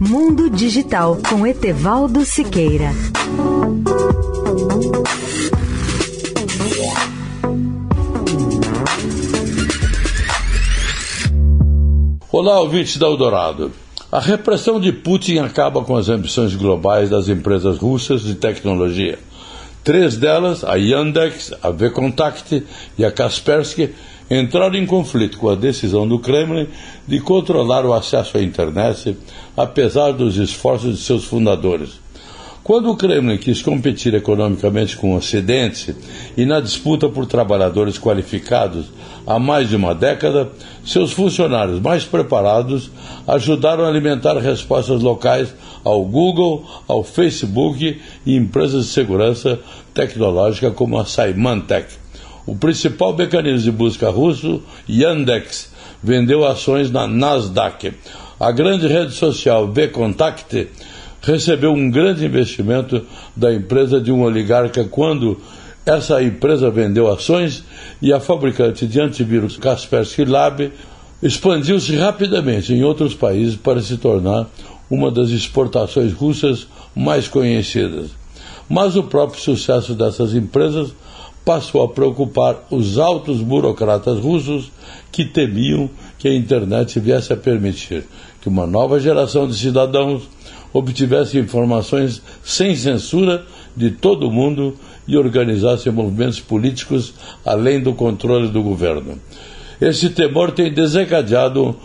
Mundo Digital com Etevaldo Siqueira. Olá, ouvintes da Eldorado. A repressão de Putin acaba com as ambições globais das empresas russas de tecnologia. Três delas, a Yandex, a VKontakte e a Kaspersky, entraram em conflito com a decisão do Kremlin de controlar o acesso à internet, apesar dos esforços de seus fundadores. Quando o Kremlin quis competir economicamente com o Ocidente e na disputa por trabalhadores qualificados há mais de uma década, seus funcionários mais preparados ajudaram a alimentar respostas locais ao Google, ao Facebook e empresas de segurança tecnológica como a Symantec. O principal mecanismo de busca russo, Yandex, vendeu ações na Nasdaq. A grande rede social VKontakte recebeu um grande investimento da empresa de um oligarca quando essa empresa vendeu ações e a fabricante de antivírus Kaspersky Lab expandiu-se rapidamente em outros países para se tornar uma das exportações russas mais conhecidas. Mas o próprio sucesso dessas empresas passou a preocupar os altos burocratas russos que temiam que a internet viesse a permitir que uma nova geração de cidadãos obtivesse informações sem censura de todo o mundo e organizasse movimentos políticos além do controle do governo. Esse temor tem desencadeado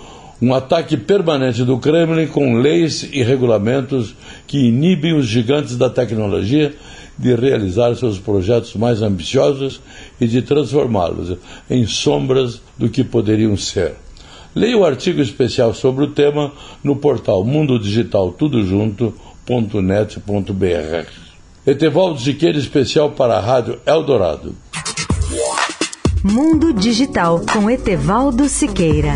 um ataque permanente do Kremlin com leis e regulamentos que inibem os gigantes da tecnologia de realizar seus projetos mais ambiciosos e de transformá-los em sombras do que poderiam ser. Leia o artigo especial sobre o tema no portal Mundo Digital Tudo Junto.net.br. Etevaldo Siqueira especial para a Rádio Eldorado. Mundo Digital com Etevaldo Siqueira.